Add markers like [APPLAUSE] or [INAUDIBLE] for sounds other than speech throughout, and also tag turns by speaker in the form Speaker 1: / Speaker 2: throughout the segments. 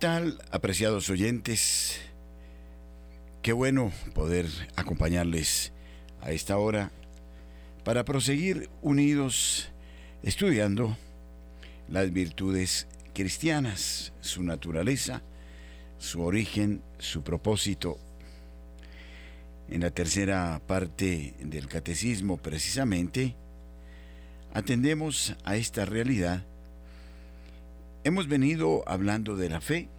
Speaker 1: ¿Qué tal, apreciados oyentes? Qué bueno poder acompañarles a esta hora para proseguir unidos estudiando las virtudes cristianas, su naturaleza, su origen, su propósito. En la tercera parte del catecismo precisamente atendemos a esta realidad. Hemos venido hablando de la fe,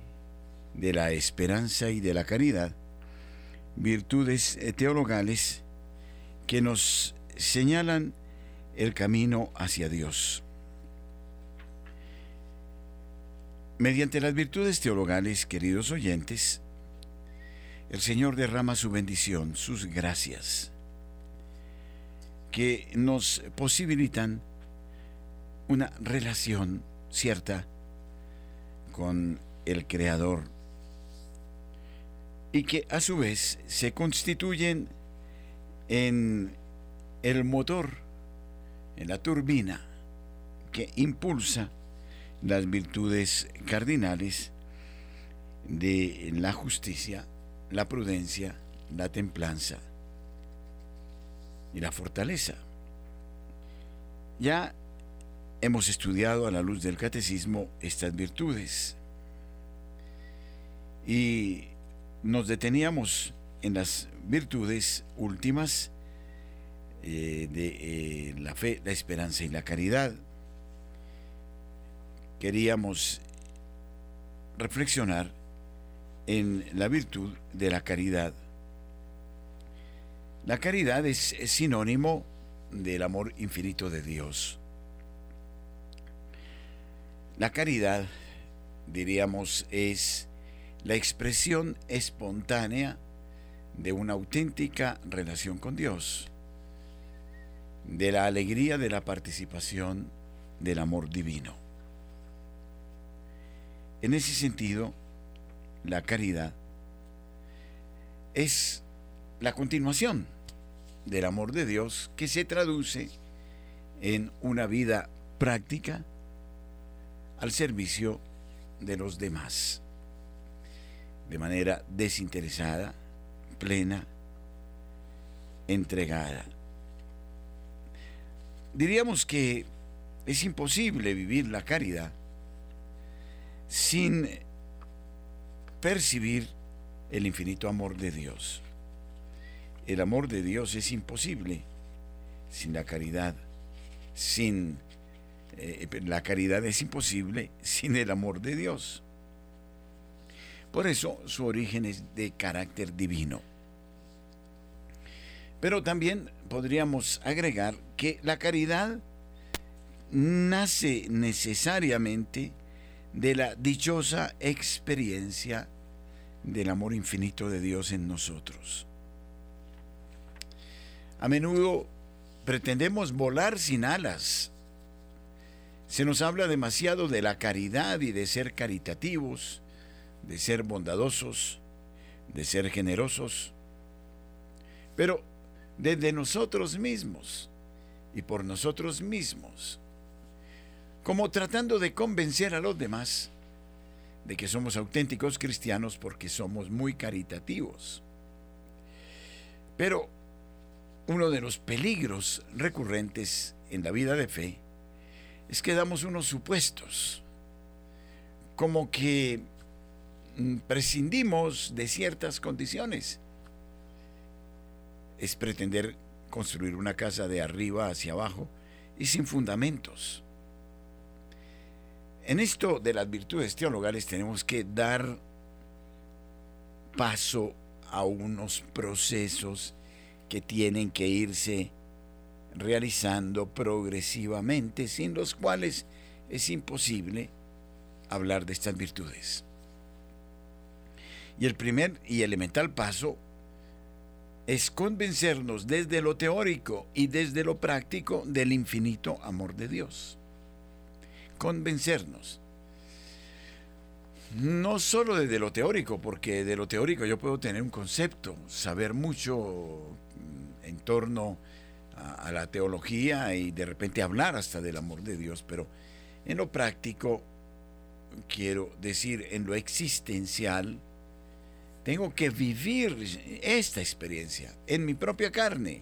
Speaker 1: de la esperanza y de la caridad, virtudes teologales que nos señalan el camino hacia Dios. Mediante las virtudes teologales, queridos oyentes, el Señor derrama su bendición, sus gracias, que nos posibilitan una relación cierta con el Creador y que a su vez se constituyen en el motor, en la turbina que impulsa las virtudes cardinales de la justicia, la prudencia, la templanza y la fortaleza. Ya hemos estudiado a la luz del catecismo estas virtudes y nos deteníamos en las virtudes últimas eh, de eh, la fe, la esperanza y la caridad. Queríamos reflexionar en la virtud de la caridad. La caridad es, es sinónimo del amor infinito de Dios. La caridad, diríamos, es la expresión espontánea de una auténtica relación con Dios, de la alegría de la participación del amor divino. En ese sentido, la caridad es la continuación del amor de Dios que se traduce en una vida práctica al servicio de los demás de manera desinteresada, plena, entregada. Diríamos que es imposible vivir la caridad sin percibir el infinito amor de Dios. El amor de Dios es imposible sin la caridad, sin eh, la caridad es imposible [LAUGHS] sin el amor de Dios. Por eso su origen es de carácter divino. Pero también podríamos agregar que la caridad nace necesariamente de la dichosa experiencia del amor infinito de Dios en nosotros. A menudo pretendemos volar sin alas. Se nos habla demasiado de la caridad y de ser caritativos, de ser bondadosos, de ser generosos, pero desde nosotros mismos y por nosotros mismos, como tratando de convencer a los demás de que somos auténticos cristianos porque somos muy caritativos. Pero uno de los peligros recurrentes en la vida de fe es que damos unos supuestos, como que Mm, prescindimos de ciertas condiciones. Es pretender construir una casa de arriba hacia abajo y sin fundamentos. En esto de las virtudes teologales tenemos que dar paso a unos procesos que tienen que irse realizando progresivamente, sin los cuales es imposible hablar de estas virtudes. Y el primer y elemental paso es convencernos desde lo teórico y desde lo práctico del infinito amor de Dios. Convencernos. No solo desde lo teórico, porque de lo teórico yo puedo tener un concepto, saber mucho en torno a, a la teología y de repente hablar hasta del amor de Dios, pero en lo práctico quiero decir en lo existencial, tengo que vivir esta experiencia en mi propia carne,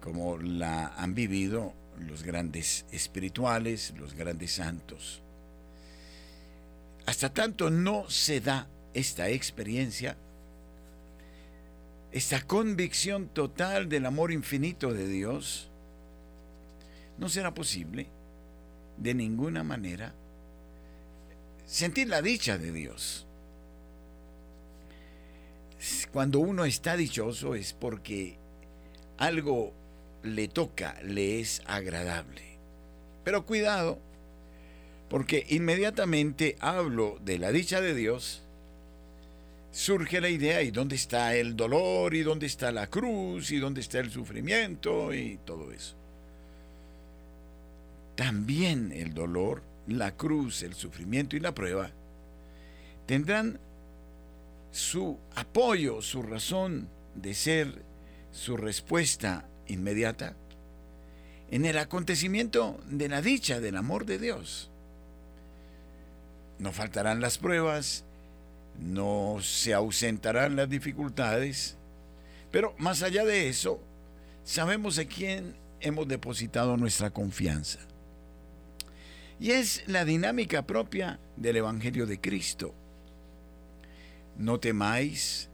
Speaker 1: como la han vivido los grandes espirituales, los grandes santos. Hasta tanto no se da esta experiencia, esta convicción total del amor infinito de Dios, no será posible de ninguna manera sentir la dicha de Dios. Cuando uno está dichoso es porque algo le toca, le es agradable. Pero cuidado, porque inmediatamente hablo de la dicha de Dios, surge la idea, ¿y dónde está el dolor? ¿Y dónde está la cruz? ¿Y dónde está el sufrimiento? Y todo eso. También el dolor, la cruz, el sufrimiento y la prueba tendrán su apoyo, su razón de ser, su respuesta inmediata en el acontecimiento de la dicha del amor de Dios. No faltarán las pruebas, no se ausentarán las dificultades, pero más allá de eso, sabemos en quién hemos depositado nuestra confianza. Y es la dinámica propia del Evangelio de Cristo. No temáis,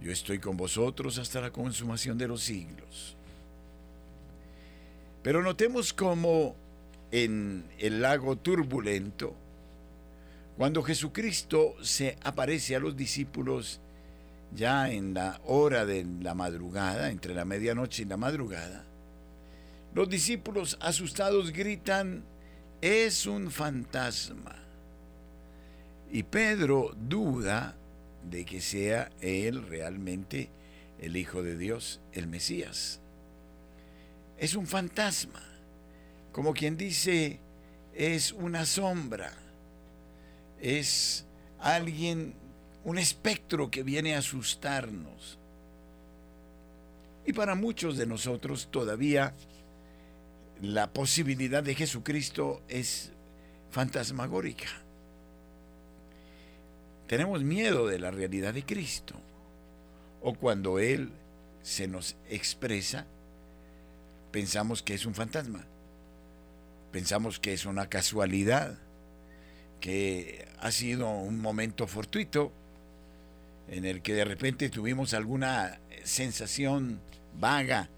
Speaker 1: yo estoy con vosotros hasta la consumación de los siglos. Pero notemos cómo en el lago turbulento, cuando Jesucristo se aparece a los discípulos ya en la hora de la madrugada, entre la medianoche y la madrugada, los discípulos asustados gritan, es un fantasma. Y Pedro duda de que sea él realmente el Hijo de Dios, el Mesías. Es un fantasma, como quien dice, es una sombra, es alguien, un espectro que viene a asustarnos. Y para muchos de nosotros todavía la posibilidad de Jesucristo es fantasmagórica. Tenemos miedo de la realidad de Cristo. O cuando Él se nos expresa, pensamos que es un fantasma. Pensamos que es una casualidad, que ha sido un momento fortuito en el que de repente tuvimos alguna sensación vaga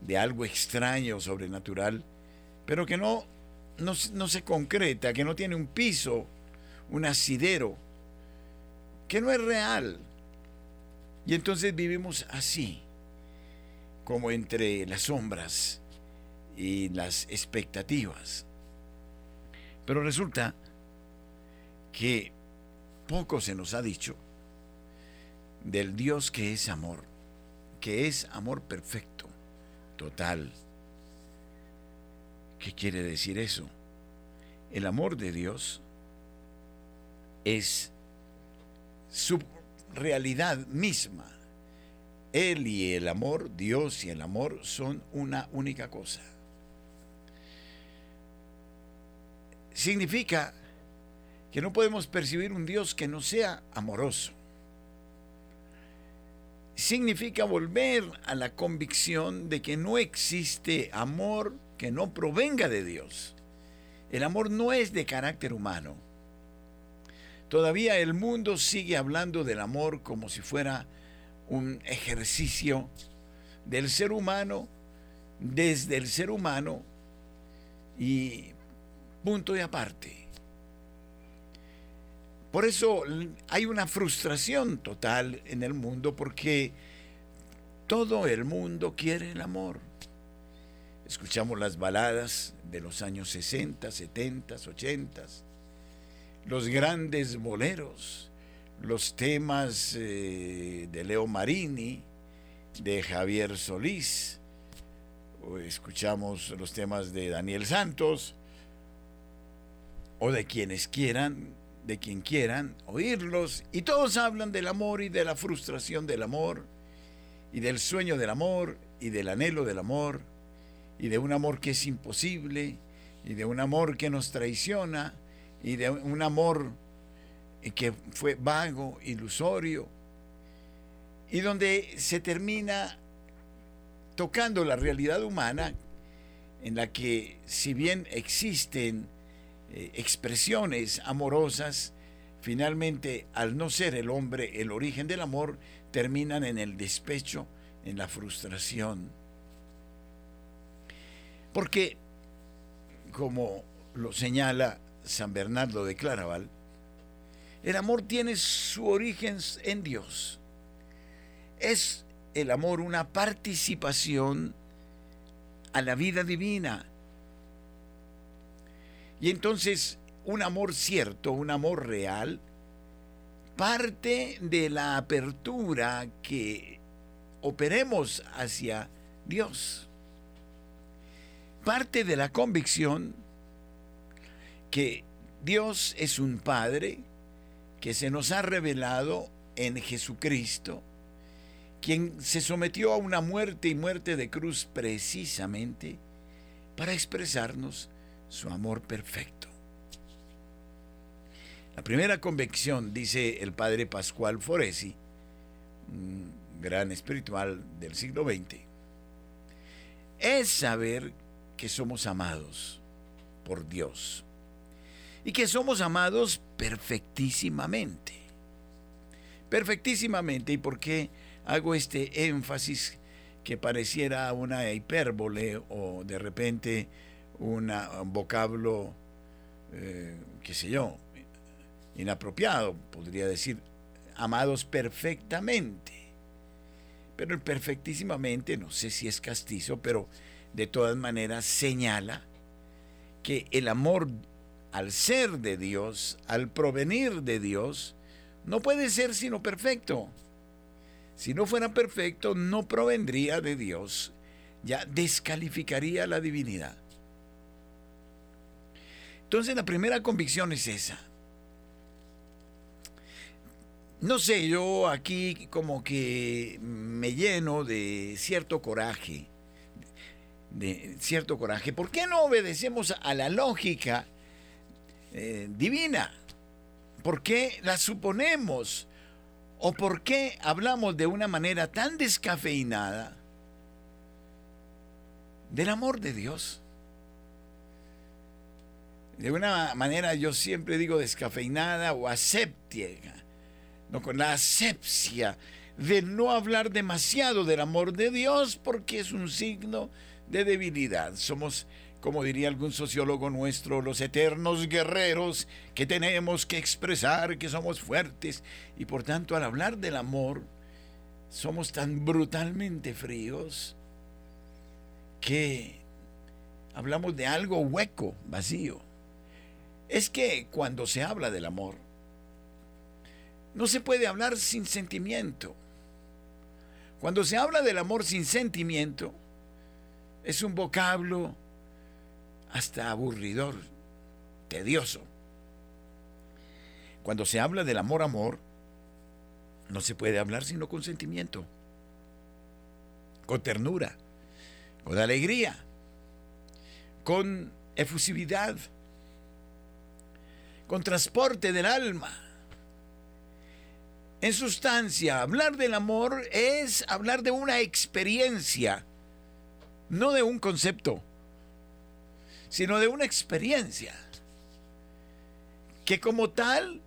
Speaker 1: de algo extraño, sobrenatural, pero que no, no, se concreta, que no tiene un piso, un asidero, que no es real. Y entonces vivimos así, como entre las sombras y las expectativas. Pero resulta que poco se nos ha dicho del Dios que es amor, que es amor perfecto total. ¿Qué quiere decir eso? El amor de Dios es su realidad misma. Él y el amor, Dios y el amor son una única cosa. Significa que no podemos percibir un Dios que no sea amoroso significa volver a la convicción de que no existe amor que no provenga de Dios. El amor no es de carácter humano. Todavía el mundo sigue hablando del amor como si fuera un ejercicio del ser humano, desde el ser humano y punto y aparte. Por eso hay una frustración total en el mundo porque todo el mundo quiere el amor. Escuchamos las baladas de los años 60, 70, 80, los grandes boleros, los temas eh, de Leo Marini, de Javier Solís, escuchamos los temas de Daniel Santos, o de quienes quieran de quien quieran oírlos, y todos hablan del amor y de la frustración del amor, y del sueño del amor, y del anhelo del amor, y de un amor que es imposible, y de un amor que nos traiciona, y de un amor que fue vago, ilusorio, y donde se termina tocando la realidad humana en la que si bien existen eh, expresiones amorosas, finalmente al no ser el hombre el origen del amor, terminan en el despecho, en la frustración. Porque, como lo señala San Bernardo de Claraval, el amor tiene su origen en Dios. Es el amor una participación a la vida divina. Y entonces un amor cierto, un amor real, parte de la apertura que operemos hacia Dios. Parte de la convicción que Dios es un Padre que se nos ha revelado en Jesucristo, quien se sometió a una muerte y muerte de cruz precisamente para expresarnos su amor perfecto. La primera convicción, dice el padre Pascual Foresi, un gran espiritual del siglo XX, es saber que somos amados por Dios y que somos amados perfectísimamente. Perfectísimamente. ¿Y por qué hago este énfasis que pareciera una hipérbole o de repente un vocablo, eh, qué sé yo, inapropiado, podría decir, amados perfectamente. Pero perfectísimamente, no sé si es castizo, pero de todas maneras señala que el amor al ser de Dios, al provenir de Dios, no puede ser sino perfecto. Si no fuera perfecto, no provendría de Dios, ya descalificaría la divinidad. Entonces la primera convicción es esa. No sé, yo aquí como que me lleno de cierto coraje, de cierto coraje. ¿Por qué no obedecemos a la lógica eh, divina? ¿Por qué la suponemos? ¿O por qué hablamos de una manera tan descafeinada del amor de Dios? De una manera yo siempre digo descafeinada o aséptica no con la asepsia de no hablar demasiado del amor de Dios porque es un signo de debilidad. Somos, como diría algún sociólogo nuestro, los eternos guerreros que tenemos que expresar que somos fuertes y por tanto al hablar del amor somos tan brutalmente fríos que hablamos de algo hueco, vacío. Es que cuando se habla del amor, no se puede hablar sin sentimiento. Cuando se habla del amor sin sentimiento, es un vocablo hasta aburridor, tedioso. Cuando se habla del amor, amor, no se puede hablar sino con sentimiento, con ternura, con alegría, con efusividad, con transporte del alma. En sustancia, hablar del amor es hablar de una experiencia, no de un concepto, sino de una experiencia que como tal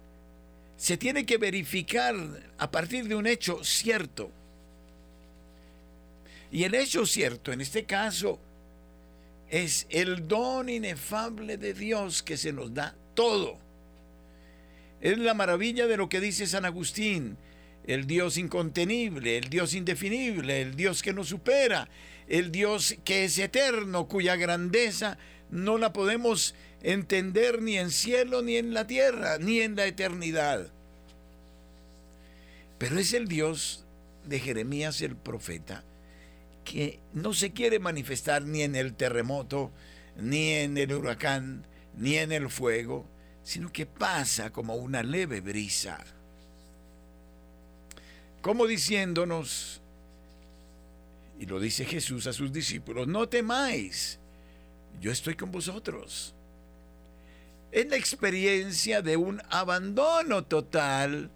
Speaker 1: se tiene que verificar a partir de un hecho cierto. Y el hecho cierto, en este caso, es el don inefable de Dios que se nos da todo es la maravilla de lo que dice San Agustín, el Dios incontenible, el Dios indefinible, el Dios que nos supera, el Dios que es eterno, cuya grandeza no la podemos entender ni en cielo, ni en la tierra, ni en la eternidad. Pero es el Dios de Jeremías el profeta, que no se quiere manifestar ni en el terremoto, ni en el huracán, ni en el fuego, sino que pasa como una leve brisa, como diciéndonos, y lo dice Jesús a sus discípulos, no temáis, yo estoy con vosotros. es la experiencia de un abandono total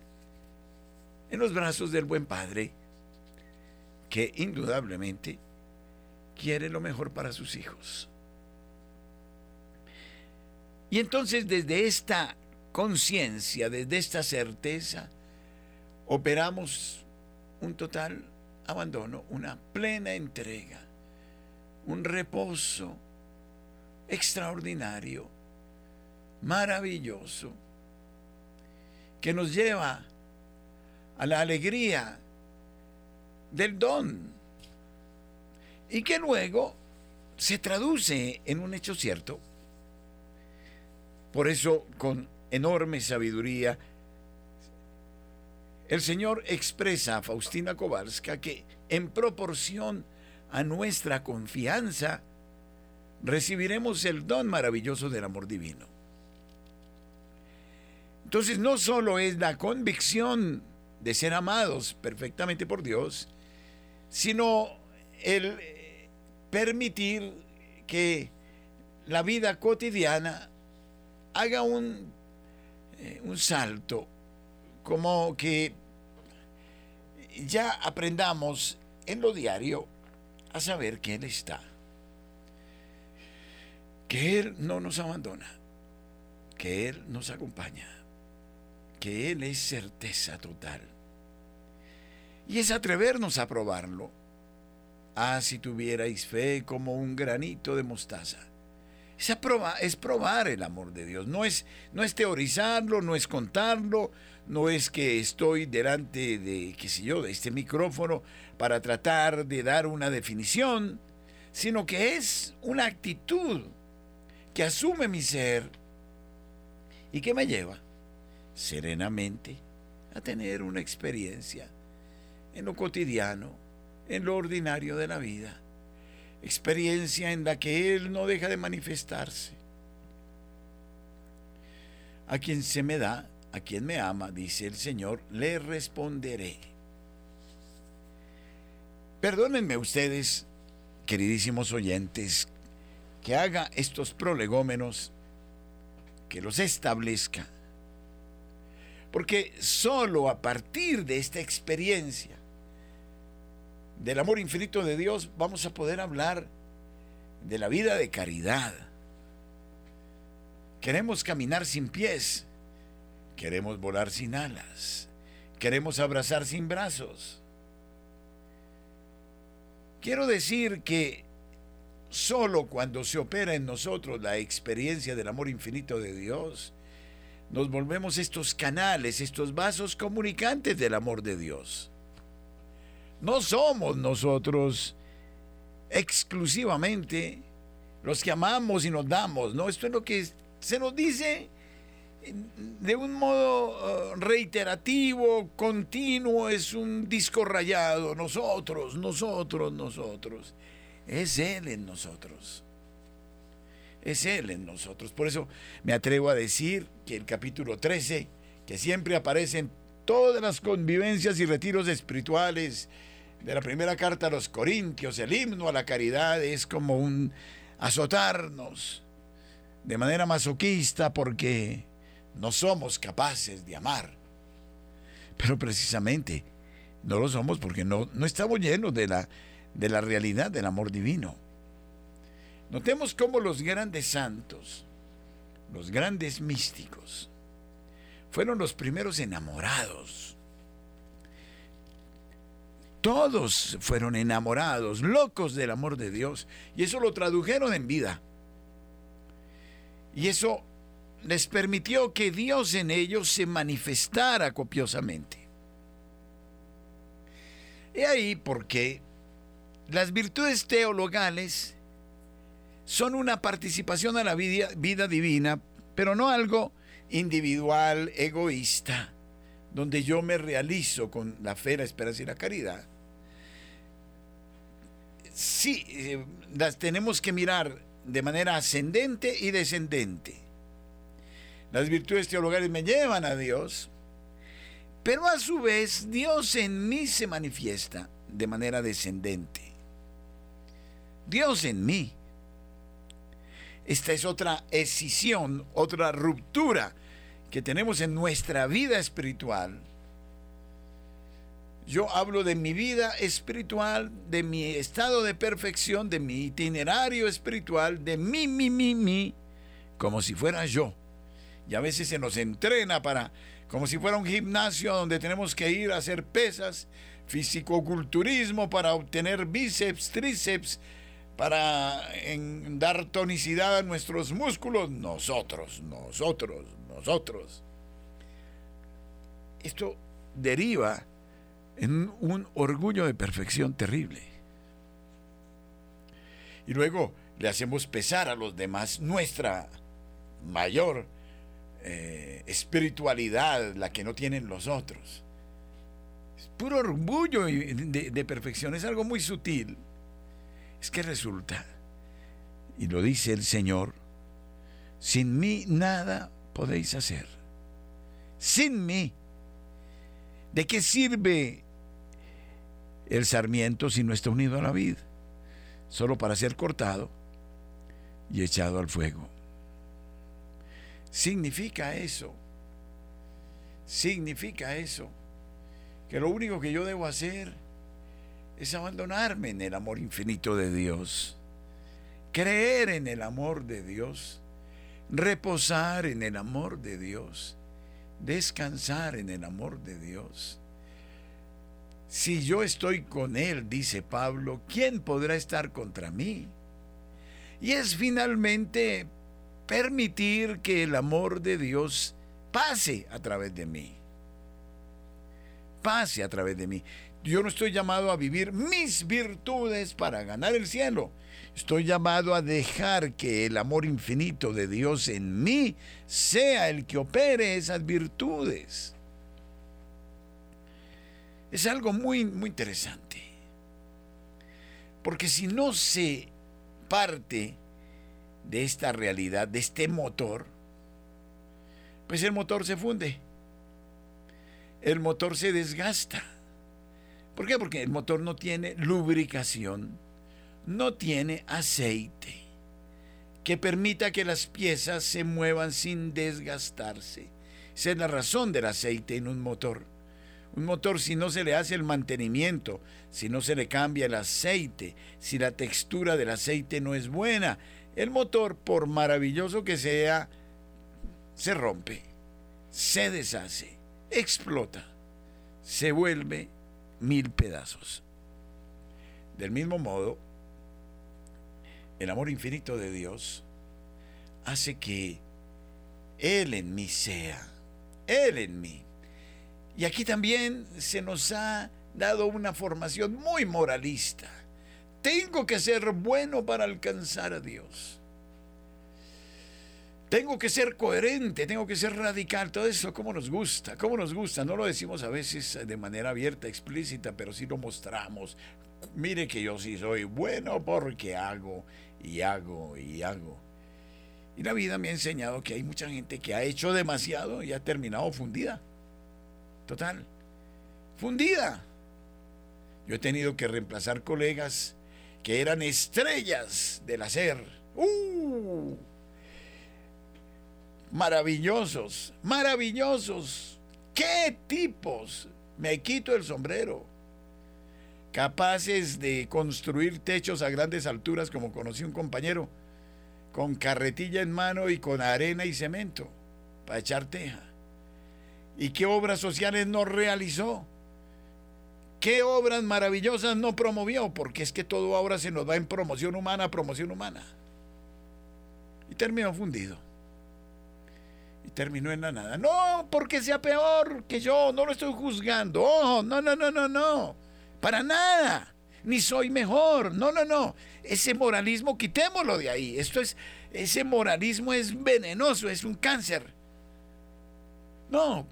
Speaker 1: en los brazos del buen Padre, que indudablemente quiere lo mejor para sus hijos. Y entonces desde esta conciencia, desde esta certeza, operamos un total abandono, una plena entrega, un reposo extraordinario, maravilloso, que nos lleva a la alegría del don y que luego se traduce en un hecho cierto. Por eso, con enorme sabiduría, el Señor expresa a Faustina Kowalska que en proporción a nuestra confianza, recibiremos el don maravilloso del amor divino. Entonces no solo es la convicción de ser amados perfectamente por Dios, sino el permitir que la vida cotidiana haga un, eh, un salto, como que ya aprendamos en lo diario a saber que Él está, que Él no nos abandona, que Él nos acompaña, que Él es certeza total. Y es atrevernos a probarlo. Ah, si tuvierais fe como un granito de mostaza. Es, es probar el amor de Dios. No es, no es teorizarlo, no es contarlo, no es que estoy delante de, qué sé yo, de este micrófono para tratar de dar una definición, sino que es una actitud que asume mi ser y que me lleva serenamente a tener una experiencia en lo cotidiano, en lo ordinario de la vida, experiencia en la que Él no deja de manifestarse. A quien se me da, a quien me ama, dice el Señor, le responderé. Perdónenme ustedes, queridísimos oyentes, que haga estos prolegómenos, que los establezca. Porque solo a partir de esta experiencia del amor infinito de Dios vamos a poder hablar de la vida de caridad. Queremos caminar sin pies, queremos volar sin alas, queremos abrazar sin brazos. Quiero decir que solo cuando se opera en nosotros la experiencia del amor infinito de Dios, nos volvemos estos canales, estos vasos comunicantes del amor de Dios. No somos nosotros exclusivamente los que amamos y nos damos, ¿no? Esto es lo que se nos dice de un modo uh, reiterativo, continuo, es un disco rayado, nosotros, nosotros, nosotros. Es Él en nosotros. Es Él en nosotros. Por eso me atrevo a decir que el capítulo 13, que siempre aparecen todas las convivencias y retiros espirituales de la primera carta a los Corintios, el himno a la caridad, es como un azotarnos de manera masoquista porque no somos capaces de amar. Pero precisamente no lo somos porque no, no estamos llenos de la, de la realidad del amor divino. Notemos cómo los grandes santos, los grandes místicos, fueron los primeros enamorados. Todos fueron enamorados, locos del amor de Dios, y eso lo tradujeron en vida. Y eso les permitió que Dios en ellos se manifestara copiosamente. Y ahí porque las virtudes teologales son una participación a la vida, vida divina, pero no algo individual, egoísta, donde yo me realizo con la fe, la esperanza y la caridad. Sí, eh, las tenemos que mirar de manera ascendente y descendente. Las virtudes teologales me llevan a Dios, pero a su vez Dios en mí se manifiesta de manera descendente. Dios en mí. Esta es otra escisión, otra ruptura que tenemos en nuestra vida espiritual. Yo hablo de mi vida espiritual, de mi estado de perfección, de mi itinerario espiritual, de mí, mí, mí, mí, como si fuera yo. Y a veces se nos entrena para, como si fuera un gimnasio donde tenemos que ir a hacer pesas, fisicoculturismo para obtener bíceps, tríceps, para dar tonicidad a nuestros músculos. Nosotros, nosotros, nosotros. Esto deriva en un orgullo de perfección terrible. Y luego le hacemos pesar a los demás nuestra mayor eh, espiritualidad, la que no tienen los otros. Es puro orgullo de, de perfección, es algo muy sutil. Es que resulta, y lo dice el Señor, sin mí nada podéis hacer. Sin mí. ¿De qué sirve el sarmiento si no está unido a la vid? Solo para ser cortado y echado al fuego. Significa eso. Significa eso. Que lo único que yo debo hacer es abandonarme en el amor infinito de Dios. Creer en el amor de Dios. Reposar en el amor de Dios. Descansar en el amor de Dios. Si yo estoy con Él, dice Pablo, ¿quién podrá estar contra mí? Y es finalmente permitir que el amor de Dios pase a través de mí. Pase a través de mí. Yo no estoy llamado a vivir mis virtudes para ganar el cielo. Estoy llamado a dejar que el amor infinito de Dios en mí sea el que opere esas virtudes. Es algo muy, muy interesante. Porque si no se parte de esta realidad, de este motor, pues el motor se funde. El motor se desgasta. ¿Por qué? Porque el motor no tiene lubricación, no tiene aceite que permita que las piezas se muevan sin desgastarse. Esa es la razón del aceite en un motor. Un motor si no se le hace el mantenimiento, si no se le cambia el aceite, si la textura del aceite no es buena, el motor, por maravilloso que sea, se rompe, se deshace, explota, se vuelve mil pedazos. Del mismo modo, el amor infinito de Dios hace que Él en mí sea, Él en mí. Y aquí también se nos ha dado una formación muy moralista tengo que ser bueno para alcanzar a Dios. Tengo que ser coherente, tengo que ser radical, todo eso como nos gusta, como nos gusta. No lo decimos a veces de manera abierta, explícita, pero sí lo mostramos. Mire que yo sí soy bueno porque hago y hago y hago. Y la vida me ha enseñado que hay mucha gente que ha hecho demasiado y ha terminado fundida. Total. Fundida. Yo he tenido que reemplazar colegas que eran estrellas del hacer. ¡Uh! Maravillosos, maravillosos. ¿Qué tipos? Me quito el sombrero. Capaces de construir techos a grandes alturas, como conocí un compañero, con carretilla en mano y con arena y cemento para echar teja. ¿Y qué obras sociales no realizó? ¿Qué obras maravillosas no promovió? Porque es que todo ahora se nos va en promoción humana, promoción humana. Y terminó fundido. Y terminó en la nada. No, porque sea peor que yo, no lo estoy juzgando. Ojo, no, no, no, no, no. Para nada. Ni soy mejor. No, no, no. Ese moralismo, quitémoslo de ahí. Esto es, ese moralismo es venenoso, es un cáncer. No.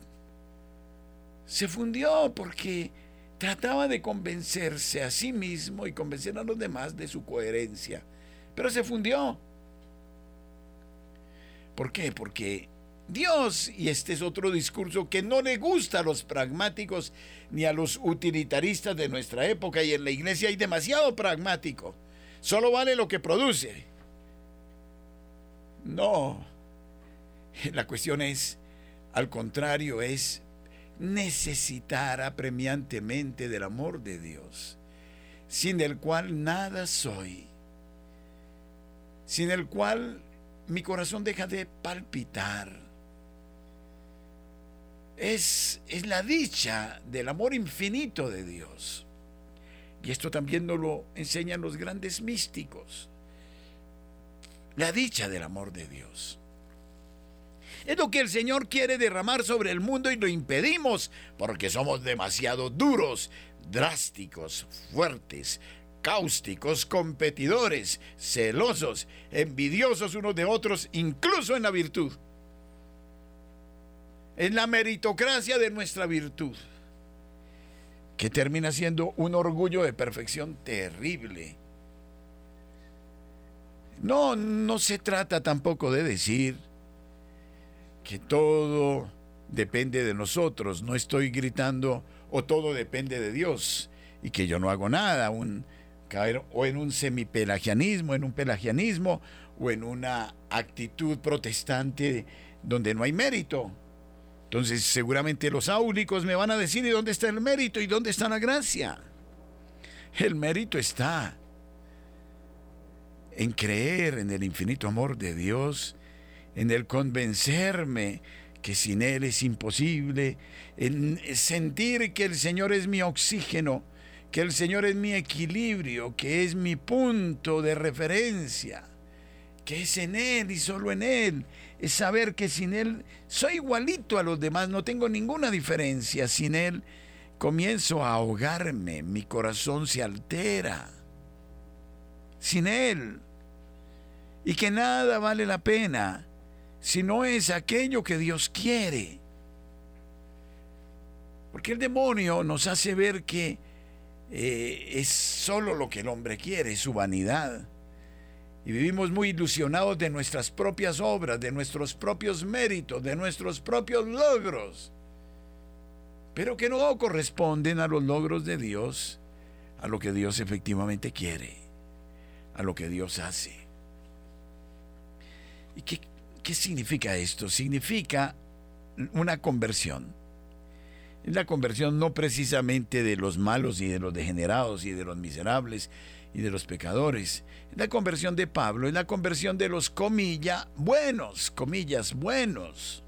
Speaker 1: Se fundió porque trataba de convencerse a sí mismo y convencer a los demás de su coherencia, pero se fundió. ¿Por qué? Porque Dios, y este es otro discurso que no le gusta a los pragmáticos ni a los utilitaristas de nuestra época, y en la iglesia hay demasiado pragmático, solo vale lo que produce. No. La cuestión es, al contrario, es necesitar apremiantemente del amor de Dios, sin el cual nada soy, sin el cual mi corazón deja de palpitar. Es, es la dicha del amor infinito de Dios. Y esto también nos lo enseñan los grandes místicos. La dicha del amor de Dios. Es lo que el Señor quiere derramar sobre el mundo y lo impedimos porque somos demasiado duros, drásticos, fuertes, cáusticos, competidores, celosos, envidiosos unos de otros, incluso en la virtud. En la meritocracia de nuestra virtud, que termina siendo un orgullo de perfección terrible. No, no se trata tampoco de decir que todo depende de nosotros, no estoy gritando o todo depende de Dios y que yo no hago nada, un, caer o en un semipelagianismo, en un pelagianismo o en una actitud protestante donde no hay mérito. Entonces seguramente los áulicos me van a decir ¿y dónde está el mérito y dónde está la gracia? El mérito está en creer en el infinito amor de Dios, en el convencerme que sin Él es imposible, en sentir que el Señor es mi oxígeno, que el Señor es mi equilibrio, que es mi punto de referencia, que es en Él y solo en Él. Es saber que sin Él soy igualito a los demás, no tengo ninguna diferencia. Sin Él comienzo a ahogarme, mi corazón se altera. Sin Él. Y que nada vale la pena si no es aquello que Dios quiere. Porque el demonio nos hace ver que eh, es solo lo que el hombre quiere, su vanidad. Y vivimos muy ilusionados de nuestras propias obras, de nuestros propios méritos, de nuestros propios logros, pero que no corresponden a los logros de Dios, a lo que Dios efectivamente quiere, a lo que Dios hace. ¿Y qué, qué significa esto? Significa una conversión es la conversión no precisamente de los malos y de los degenerados y de los miserables y de los pecadores. Es la conversión de Pablo, es la conversión de los comillas buenos, comillas buenos.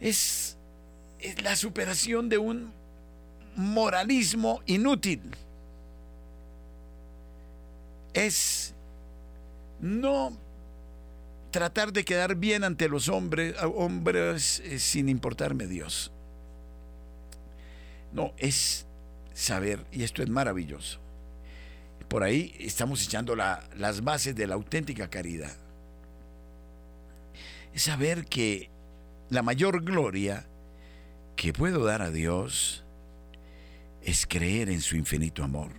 Speaker 1: Es, es la superación de un moralismo inútil. Es no tratar de quedar bien ante los hombres, hombres eh, sin importarme Dios. No, es saber, y esto es maravilloso. Por ahí estamos echando las bases de la auténtica caridad. Es saber que la mayor gloria que puedo dar a Dios es creer en su infinito amor.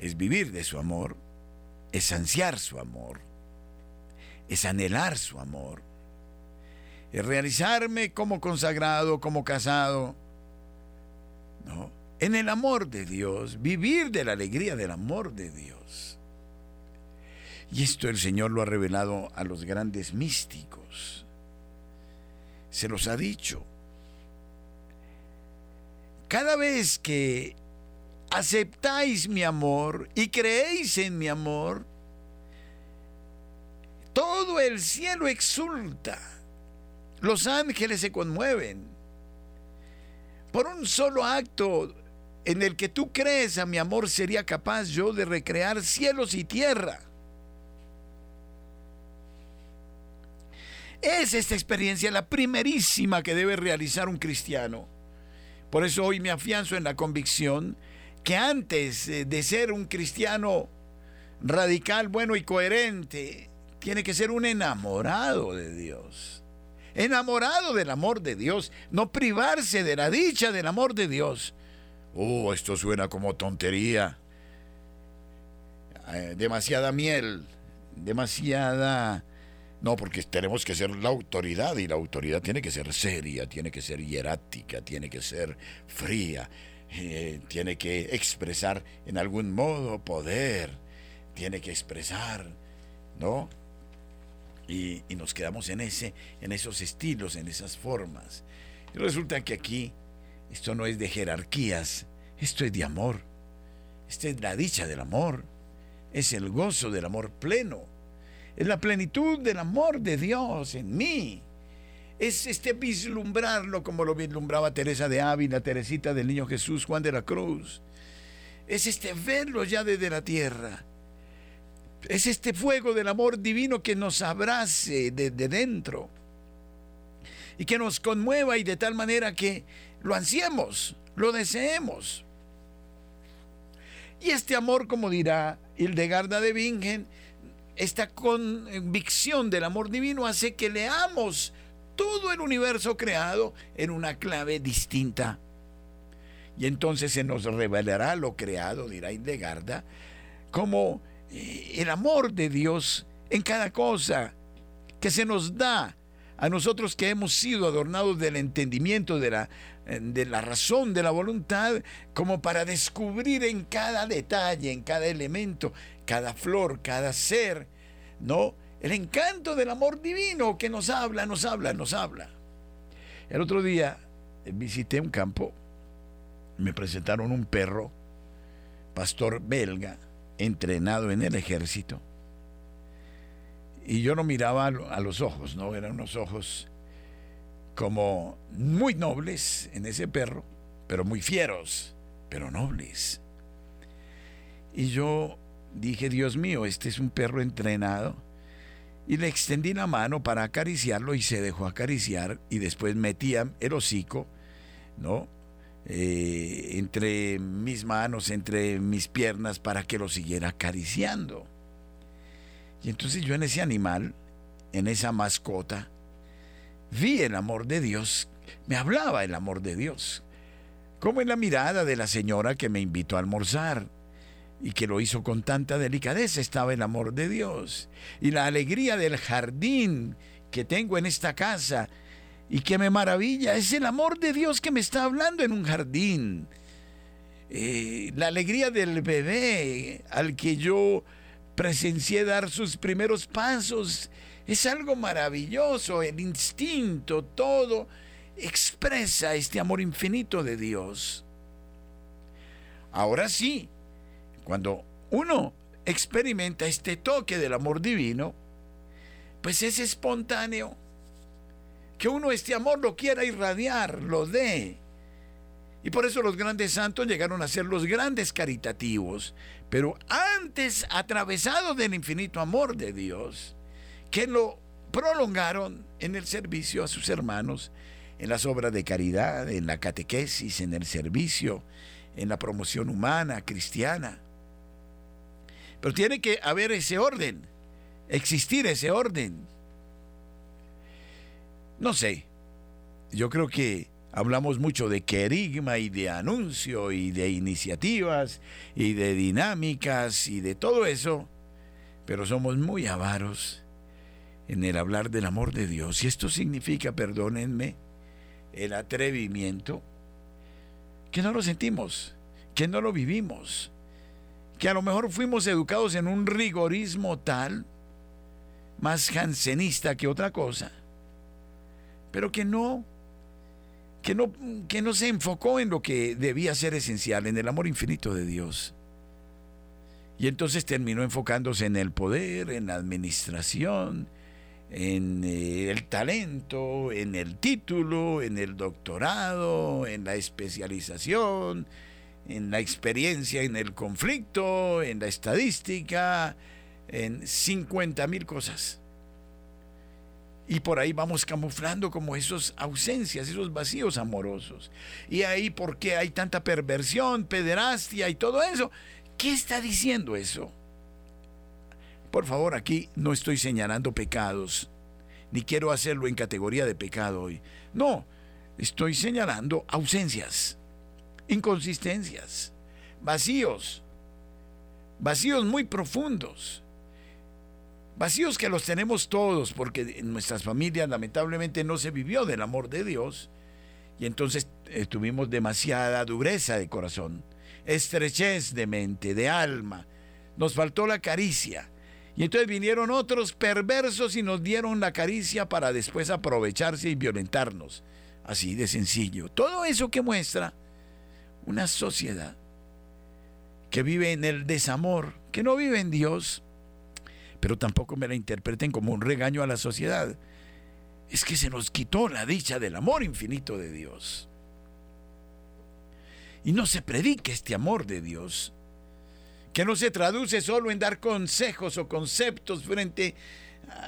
Speaker 1: Es vivir de su amor, es ansiar su amor es anhelar su amor, es realizarme como consagrado, como casado, En el amor de Dios, vivir de la alegría del amor de Dios. Y esto el Señor lo ha revelado a los grandes místicos. Se los ha dicho. Cada vez que aceptáis mi amor y creéis en mi amor, todo el cielo exulta. Los ángeles se conmueven. Por un solo acto en el que tú crees a mi amor sería capaz yo de recrear cielos y tierra. Es esta experiencia la primerísima que debe realizar un cristiano. Por eso hoy me afianzo en la convicción que antes eh, de ser un cristiano radical, bueno y coherente, tiene que ser un enamorado de Dios. Enamorado del amor de Dios, no privarse de la dicha del amor de Dios. Oh, esto suena como tontería. Eh, demasiada miel, demasiada... No, porque tenemos que ser la autoridad y la autoridad tiene que ser seria, tiene que ser hierática, tiene que ser fría, eh, tiene que expresar en algún modo poder tiene que expresar, ¿no? Y, nos quedamos en, ese, en esos estilos, en esas formas. Y resulta que aquí esto no es de jerarquías, esto es de amor. Esta es la dicha del amor, es el gozo del amor pleno, es la plenitud del amor de Dios en mí. Es este vislumbrarlo como lo vislumbraba Teresa de Ávila, Teresita del Niño Jesús, Juan de la Cruz. Es este verlo ya desde la tierra es este fuego del amor divino que nos abrace desde dentro y que nos conmueva y de tal manera que lo ansiemos, lo deseemos. Y este amor, como dirá Hildegarda de Bingen, esta convicción del amor divino hace que leamos todo el universo creado en una clave distinta. Y entonces se nos revelará lo creado, dirá Hildegarda, como el amor de Dios en cada cosa que se nos da a nosotros que hemos sido adornados del entendimiento, de la, eh, de la razón, de la voluntad, como para descubrir en cada detalle, en cada elemento, cada flor, cada ser, ¿no? El encanto del amor divino que nos habla, nos habla, nos habla. El otro día visité un campo, me presentaron un perro, pastor belga, entrenado en el ejército. Y yo lo miraba a los ojos, ¿no? Eran unos ojos como muy nobles en ese perro, pero muy fieros, pero nobles. Y yo dije, Dios mío, este es un perro entrenado. Y le extendí la mano para acariciarlo y se dejó acariciar y después metía el hocico, ¿no? Eh, entre mis manos, entre mis piernas, para que lo siguiera acariciando. Y entonces yo en ese animal, en esa mascota, vi el amor de Dios, me hablaba el amor de Dios, como en la mirada de la señora que me invitó a almorzar y que lo hizo con tanta delicadeza, estaba el amor de Dios. Y la alegría del jardín que tengo en esta casa y que me maravilla. Es el amor de Dios que me está hablando en un jardín. Eh, la alegría del bebé al que yo presencié dar sus primeros pasos. Es algo maravilloso, el instinto, todo expresa este amor infinito de Dios. Ahora sí, cuando uno experimenta este toque del amor divino, pues es espontáneo que uno este amor lo quiera irradiar, lo dé. Y por eso los grandes santos llegaron a ser los grandes caritativos, pero antes atravesados del infinito amor de Dios, que lo prolongaron en el servicio a sus hermanos, en las obras de caridad, en la catequesis, en el servicio, en la promoción humana, cristiana. Pero tiene que haber ese orden, existir ese orden. No sé, yo creo que hablamos mucho de querigma y de anuncio y de iniciativas y de dinámicas y de todo eso, pero somos muy avaros en el hablar del amor de Dios. Y esto significa, perdónenme, el atrevimiento, que no lo sentimos, que no lo vivimos, que a lo mejor fuimos educados en un rigorismo tal, más jansenista que otra cosa pero que no, que no, que no se enfocó en lo que debía ser esencial, en el amor infinito de Dios. Y entonces terminó enfocándose en el poder, en la administración, en eh, el talento, en el título, en el doctorado, en la especialización, en la experiencia en el conflicto, en la estadística, en 50 mil cosas. Y por ahí vamos camuflando como esas ausencias, esos vacíos amorosos. Y ahí, ¿por qué hay tanta perversión, pederastia y todo eso? ¿Qué está diciendo eso? Por favor, aquí no estoy señalando pecados, ni quiero hacerlo en categoría de pecado hoy. No, estoy señalando ausencias, inconsistencias, vacíos, vacíos muy profundos Vacíos que los tenemos todos, porque en nuestras familias lamentablemente no se vivió del amor de Dios y entonces eh, tuvimos demasiada dureza de corazón, estrechez de mente, de alma, nos faltó la caricia. Y entonces vinieron otros perversos y nos dieron la caricia para después aprovecharse y violentarnos. Así de sencillo. Todo eso que muestra una sociedad que vive en el desamor, que no vive en Dios, pero tampoco me la interpreten como un regaño a la sociedad. Es que se nos quitó la dicha del amor infinito de Dios. Y no se predique este amor de Dios que no se traduce solo en dar consejos o conceptos frente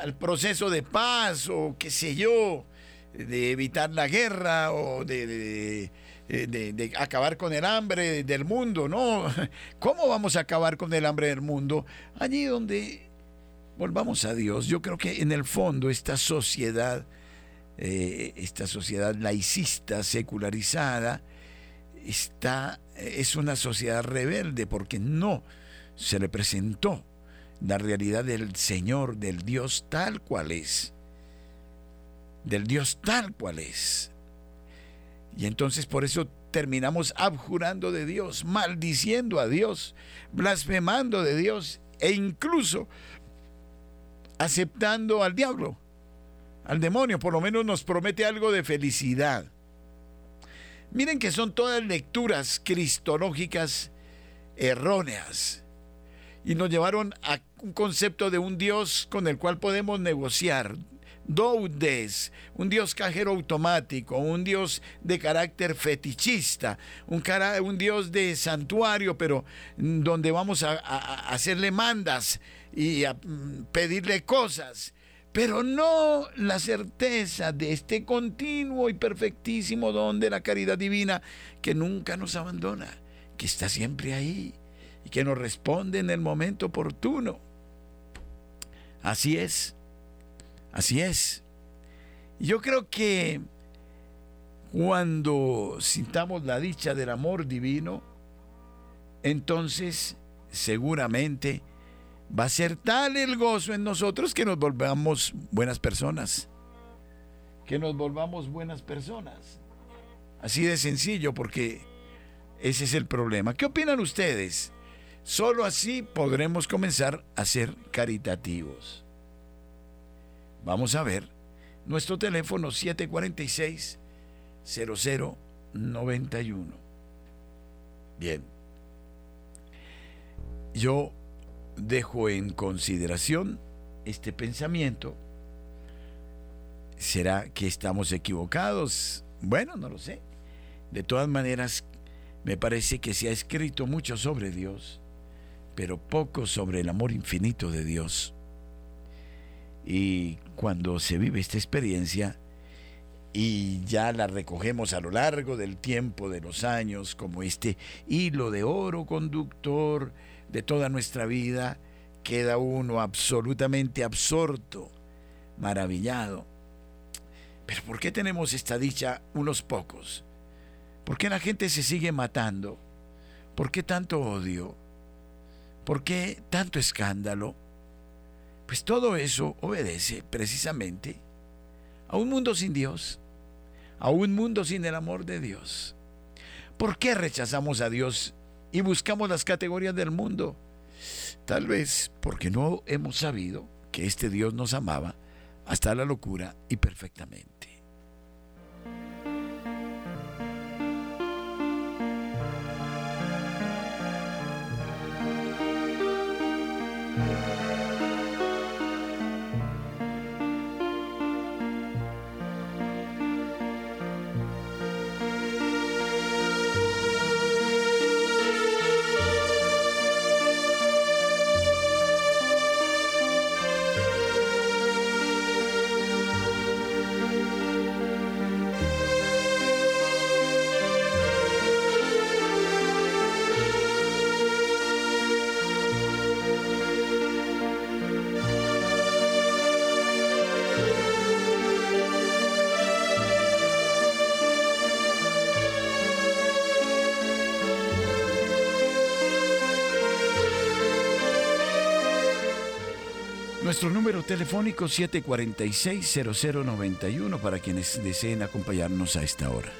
Speaker 1: al proceso de paz o qué sé yo, de evitar la guerra o de, de, acabar con el hambre del mundo, ¿no? [LAUGHS] ¿Cómo vamos a acabar con el hambre del mundo? Allí donde volvamos a Dios. Yo creo que en el fondo esta sociedad, eh, esta sociedad laicista, secularizada, está, es una sociedad rebelde porque no se le presentó la realidad del Señor, del Dios tal cual es. Del Dios tal cual es. Y entonces por eso terminamos abjurando de Dios, maldiciendo a Dios, blasfemando de Dios e incluso aceptando al diablo, al demonio. Por lo menos nos promete algo de felicidad. Miren que son todas lecturas cristológicas erróneas y nos llevaron a un concepto de un Dios con el cual podemos negociar. Doudes, un Dios cajero automático, un Dios de carácter fetichista, un, un Dios de santuario, pero donde vamos a, a hacerle mandas y a mm, pedirle cosas pero no la certeza de este continuo y perfectísimo don de la caridad divina que nunca nos abandona, que está siempre ahí y que nos responde en el momento oportuno. Así es, así es. Yo creo que cuando sintamos la dicha del amor divino, entonces seguramente va a ser tal el gozo en nosotros que nos volvamos buenas personas. Que nos volvamos buenas personas. Así de sencillo, porque ese es el problema. ¿Qué opinan ustedes? Solo así podremos comenzar a ser caritativos. Vamos a ver nuestro teléfono 746 0091. Bien. Yo dejo en consideración este pensamiento. ¿Será que estamos equivocados? Bueno, no lo sé. De todas maneras, me parece que se ha escrito mucho sobre Dios pero poco sobre el amor infinito de Dios. Y cuando se vive esta experiencia y ya la recogemos a lo largo del tiempo, de los años, como este hilo de oro conductor de toda nuestra vida, queda uno absolutamente absorto, maravillado. Pero ¿por qué tenemos esta dicha unos pocos? ¿Por qué la gente se sigue matando? ¿Por qué tanto odio? ¿Por qué tanto escándalo? Pues todo eso obedece precisamente a un mundo sin Dios, a un mundo sin el amor de Dios. ¿Por qué rechazamos a Dios y buscamos las categorías del mundo? Tal vez porque no hemos sabido que este Dios nos amaba hasta la locura y perfectamente. Nuestro número telefónico 746-0091 para quienes deseen acompañarnos a esta hora.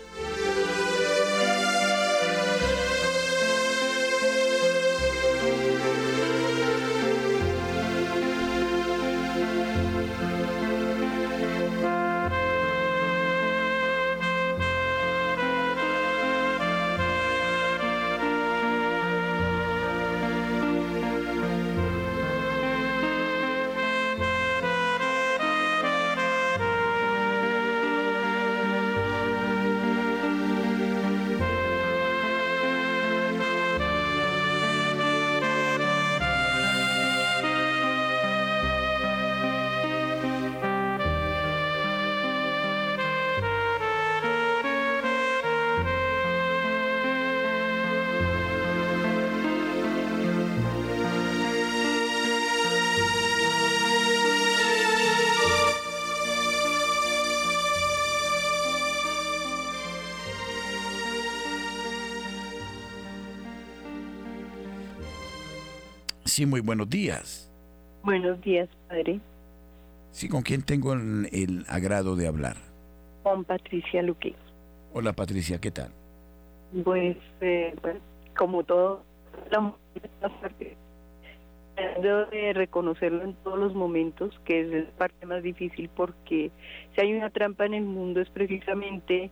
Speaker 1: Sí, muy buenos días.
Speaker 2: Buenos días, padre.
Speaker 1: Sí, ¿con quién tengo el, el agrado de hablar?
Speaker 2: Con Patricia Luque.
Speaker 1: Hola Patricia, ¿qué tal?
Speaker 2: Pues, eh, pues, como todo, la tratando de reconocerlo en todos los momentos, que es la parte más difícil, porque si hay una trampa en el mundo es precisamente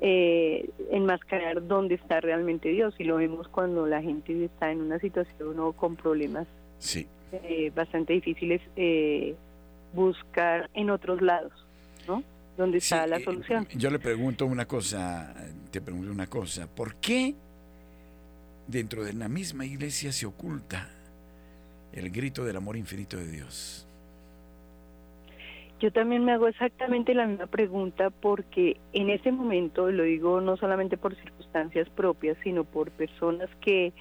Speaker 2: eh, enmascarar dónde está realmente Dios, y lo vemos cuando la gente está en una situación o con problemas
Speaker 1: Sí,
Speaker 2: eh, bastante difíciles, eh, buscar en otros lados, ¿no? Donde
Speaker 1: Sí,
Speaker 2: está la
Speaker 1: eh,
Speaker 2: solución.
Speaker 1: Yo le pregunto una cosa, te pregunto una cosa, ¿por qué dentro de la misma iglesia se oculta el grito del amor infinito de Dios?
Speaker 2: Yo también me hago exactamente la misma pregunta porque en ese momento, lo digo no solamente por circunstancias propias, sino por personas que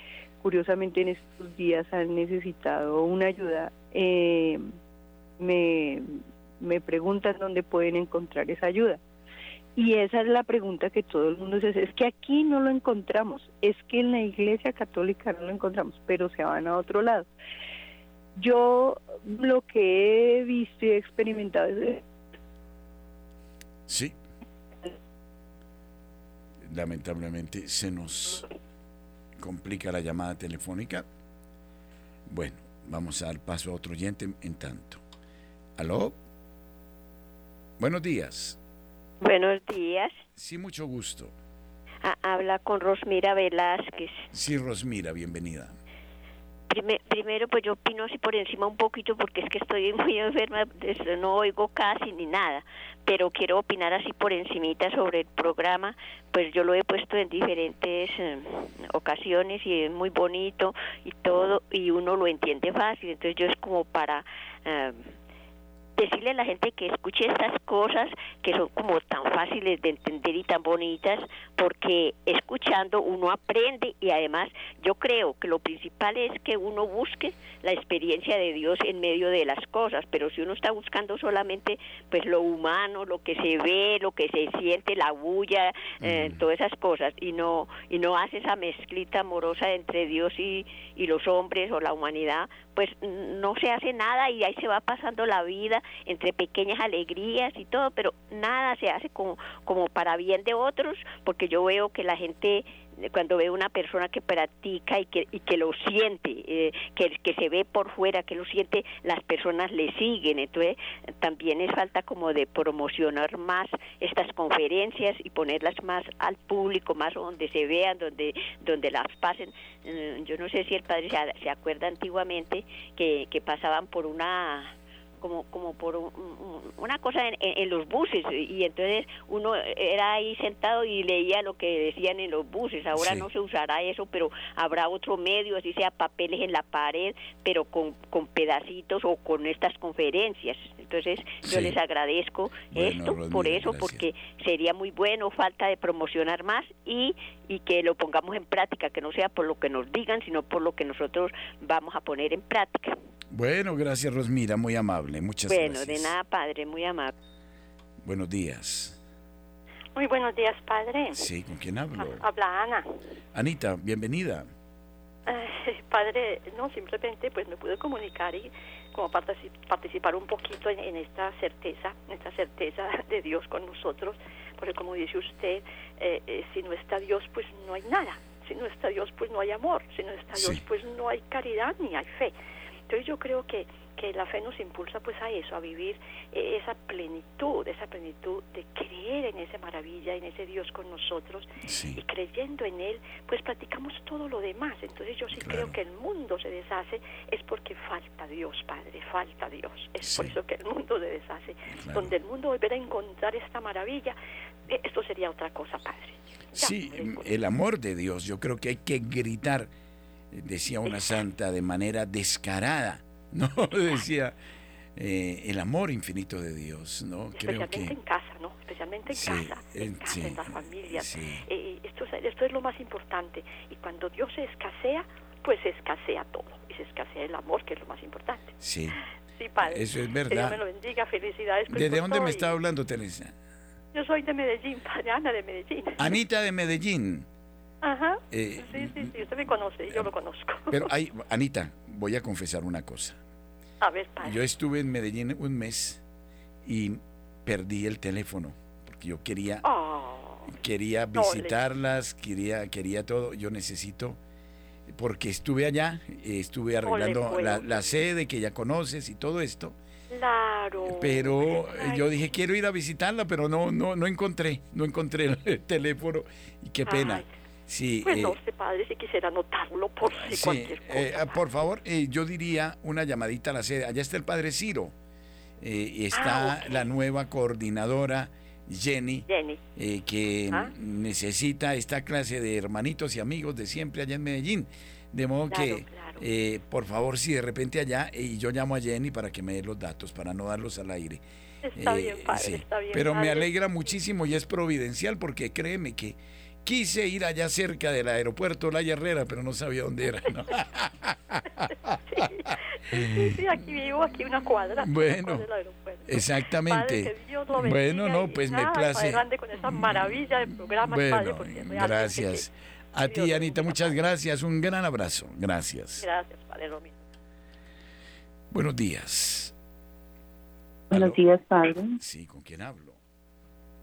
Speaker 2: curiosamente en estos días han necesitado una ayuda, eh, me, me preguntan dónde pueden encontrar esa ayuda. Y esa es la pregunta que todo el mundo se hace. Es que aquí no lo encontramos, es que en la iglesia católica no lo encontramos, pero se van a otro lado. Yo lo que he visto y he experimentado es
Speaker 1: Sí. Lamentablemente se nos complica la llamada telefónica. Bueno, vamos a dar paso a otro oyente en tanto. ¿Aló? Buenos días.
Speaker 3: Buenos días.
Speaker 1: Sí, mucho gusto.
Speaker 3: Ha- habla con Rosmira Velázquez.
Speaker 1: Sí, Rosmira, bienvenida.
Speaker 3: Prime- primero, pues yo opino así por encima un poquito porque es que estoy [LAUGHS] muy enferma, no oigo casi ni nada, pero quiero opinar así por encimita sobre el programa, pues yo lo he puesto en diferentes eh, ocasiones y es muy bonito y todo y uno lo entiende fácil, entonces yo es como para eh, decirle a la gente que escuche estas cosas que son como tan fáciles de entender y tan bonitas, porque escuchando uno aprende y además yo creo que lo principal es que uno busque la experiencia de Dios en medio de las cosas, pero si uno está buscando solamente pues lo humano, lo que se ve, lo que se siente, la bulla, eh,
Speaker 1: Ujú.
Speaker 3: todas esas cosas y no y no hace esa mezclita amorosa entre Dios y, y los hombres o la humanidad, pues no se hace nada y ahí se va pasando la vida entre pequeñas alegrías y todo, pero nada se hace como, como para bien de otros, porque yo veo que la gente cuando ve una persona que practica y que, y que lo siente, eh, que, que se ve por fuera, que lo siente, las personas le siguen. Entonces, también es falta como de promocionar más estas conferencias y ponerlas más al público, más donde se vean, donde, donde las pasen. Eh, Yo no sé si el padre se, se acuerda antiguamente que, que pasaban por una como como por un- un- una cosa en, los buses y entonces uno era ahí sentado y leía lo que decían en los buses ahora
Speaker 1: Sí.
Speaker 3: no se usará eso pero habrá otro medio así sea papeles en la pared pero con, con pedacitos o con estas conferencias entonces yo les agradezco
Speaker 1: Bueno,
Speaker 3: esto por eso
Speaker 1: gracias.
Speaker 3: porque sería muy bueno falta de promocionar más y y que lo pongamos en práctica que no sea por lo que nos digan sino por lo que nosotros vamos a poner en práctica
Speaker 1: Bueno, gracias Rosmira, muy amable. Muchas
Speaker 3: bueno,
Speaker 1: gracias.
Speaker 3: de nada, padre, muy amable.
Speaker 1: Buenos días.
Speaker 4: Muy buenos días, padre.
Speaker 1: Sí, ¿con quién hablo?
Speaker 4: Habla Ana.
Speaker 1: Anita, bienvenida.
Speaker 4: Eh, padre, no, simplemente pues me pude comunicar y como partici- participar un poquito en, en esta certeza, en esta certeza [LAUGHS] de Dios con nosotros, porque como dice usted, eh, eh, si no está Dios pues no hay nada, si no está Dios pues no hay amor, si no está Dios
Speaker 1: Sí.
Speaker 4: pues no hay caridad ni hay fe. Entonces yo creo que, que la fe nos impulsa pues a eso, a vivir eh, esa plenitud, esa plenitud de creer en esa maravilla, en ese Dios con nosotros y creyendo en Él, pues practicamos todo lo demás. Entonces yo sí
Speaker 1: Claro.
Speaker 4: creo que el mundo se deshace es porque falta Dios, Padre, falta Dios. Es por eso que el mundo se deshace.
Speaker 1: Claro.
Speaker 4: Donde el mundo volviera a encontrar esta maravilla, eh, esto sería otra cosa, Padre. Ya,
Speaker 1: sí, el amor de Dios, yo creo que hay que gritar, decía una santa, de manera descarada, [LAUGHS] ¿no? Decía eh, el amor infinito de Dios, ¿no? Creo
Speaker 4: especialmente
Speaker 1: que...
Speaker 4: en casa, ¿no? Especialmente en
Speaker 1: Sí,
Speaker 4: casa, en
Speaker 1: en-
Speaker 4: casa,
Speaker 1: sí,
Speaker 4: en las familias.
Speaker 1: sí.
Speaker 4: Eh, esto, es, esto es lo más importante. Y cuando Dios se escasea, pues se escasea todo. Y se escasea el amor, que es lo más importante.
Speaker 1: Sí,
Speaker 4: Sí, Padre.
Speaker 1: eso es
Speaker 4: Que Dios
Speaker 1: verdad.
Speaker 4: me lo bendiga, felicidades. pues,
Speaker 1: ¿Desde dónde
Speaker 4: todo
Speaker 1: me está hablando, Teresa?
Speaker 4: Yo soy de Medellín, Padre, Ana de Medellín.
Speaker 1: Anita de Medellín.
Speaker 4: Ajá. sí, sí, sí, usted me conoce, yo lo conozco.
Speaker 1: Pero [LAUGHS] hay, Anita, voy a confesar una cosa.
Speaker 4: A ver, padre.
Speaker 1: Yo estuve en Medellín un mes y perdí el teléfono porque yo quería
Speaker 4: Oh,
Speaker 1: quería visitarlas, quería quería todo, yo necesito porque estuve allá, eh, estuve arreglando la, la sede que ya conoces y todo esto,
Speaker 4: claro.
Speaker 1: pero eh,
Speaker 4: Ay,
Speaker 1: yo dije quiero ir a visitarla, pero no no no encontré, no encontré el [LAUGHS] teléfono y qué pena.
Speaker 4: Ay.
Speaker 1: Sí,
Speaker 4: Pues no
Speaker 1: eh,
Speaker 4: padre, si quisiera anotarlo por si
Speaker 1: sí,
Speaker 4: cualquier cosa.
Speaker 1: eh, ah, por favor, eh, yo diría una llamadita a la sede. Allá está el padre Ciro. y está
Speaker 4: Ah,
Speaker 1: la nueva coordinadora Jenny,
Speaker 4: Jenny.
Speaker 1: que
Speaker 4: Ah.
Speaker 1: necesita esta clase de hermanitos y amigos de siempre allá en Medellín. De modo
Speaker 4: Claro,
Speaker 1: que,
Speaker 4: claro.
Speaker 1: eh, por favor, si de repente allá, y yo llamo a Jenny para que me dé los datos, para no darlos al aire.
Speaker 4: Está bien, padre,
Speaker 1: sí.
Speaker 4: está bien.
Speaker 1: Pero me alegra muchísimo y es providencial porque créeme que quise ir allá cerca del aeropuerto La Herrera, pero no sabía dónde era. ¿no? [LAUGHS]
Speaker 4: Sí, sí, aquí vivo, aquí una cuadra.
Speaker 1: Bueno,
Speaker 4: con el aeropuerto.
Speaker 1: Exactamente.
Speaker 4: Padre, que Dios lo
Speaker 1: Bueno, no, pues me place.
Speaker 4: adelante con esa maravilla de programa, padre,
Speaker 1: Bueno,
Speaker 4: porque
Speaker 1: gracias.
Speaker 4: que-
Speaker 1: A ti, Anita, muchas
Speaker 4: padre.
Speaker 1: gracias. Un gran abrazo. Gracias.
Speaker 4: Gracias, padre, lo mismo.
Speaker 1: Buenos días.
Speaker 5: Buenos días, padre.
Speaker 1: Sí, ¿con quién hablo?